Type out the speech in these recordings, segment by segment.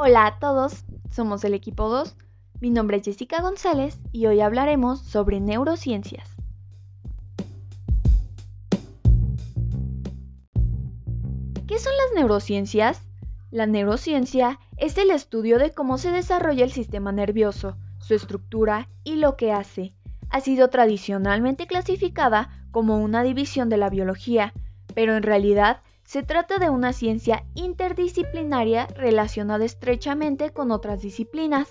Hola a todos, somos el equipo 2. Mi nombre es Jessica González y hoy hablaremos sobre neurociencias. ¿Qué son las neurociencias? La neurociencia es el estudio de cómo se desarrolla el sistema nervioso, su estructura y lo que hace. Ha sido tradicionalmente clasificada como una división de la biología, pero en realidad se trata de una ciencia interdisciplinaria relacionada estrechamente con otras disciplinas.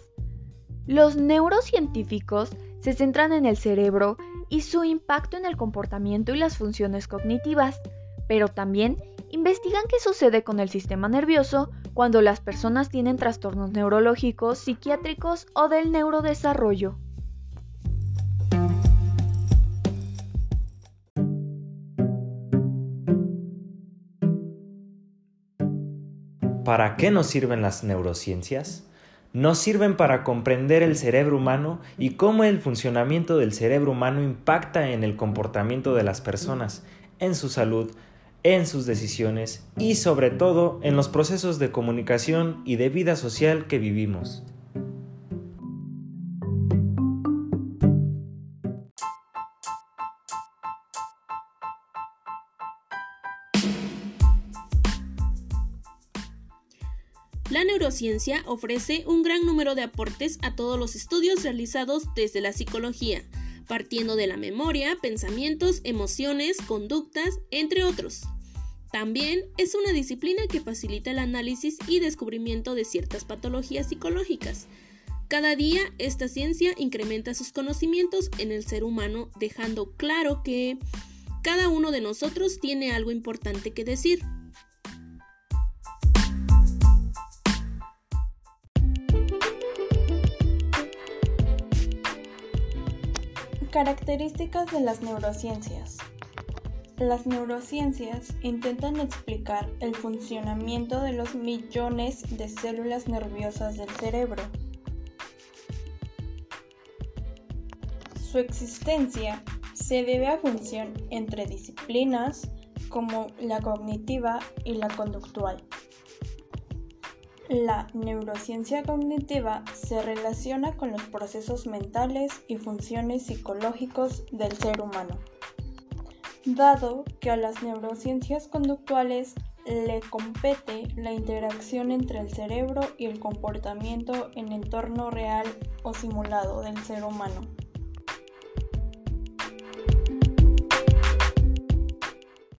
Los neurocientíficos se centran en el cerebro y su impacto en el comportamiento y las funciones cognitivas, pero también investigan qué sucede con el sistema nervioso cuando las personas tienen trastornos neurológicos, psiquiátricos o del neurodesarrollo. ¿Para qué nos sirven las neurociencias? Nos sirven para comprender el cerebro humano y cómo el funcionamiento del cerebro humano impacta en el comportamiento de las personas, en su salud, en sus decisiones y sobre todo en los procesos de comunicación y de vida social que vivimos. La neurociencia ofrece un gran número de aportes a todos los estudios realizados desde la psicología, partiendo de la memoria, pensamientos, emociones, conductas, entre otros. También es una disciplina que facilita el análisis y descubrimiento de ciertas patologías psicológicas. Cada día esta ciencia incrementa sus conocimientos en el ser humano, dejando claro que cada uno de nosotros tiene algo importante que decir. Características de las neurociencias. Las neurociencias intentan explicar el funcionamiento de los millones de células nerviosas del cerebro. Su existencia se debe a función entre disciplinas como la cognitiva y la conductual. La neurociencia cognitiva se relaciona con los procesos mentales y funciones psicológicos del ser humano. Dado que a las neurociencias conductuales le compete la interacción entre el cerebro y el comportamiento en entorno real o simulado del ser humano.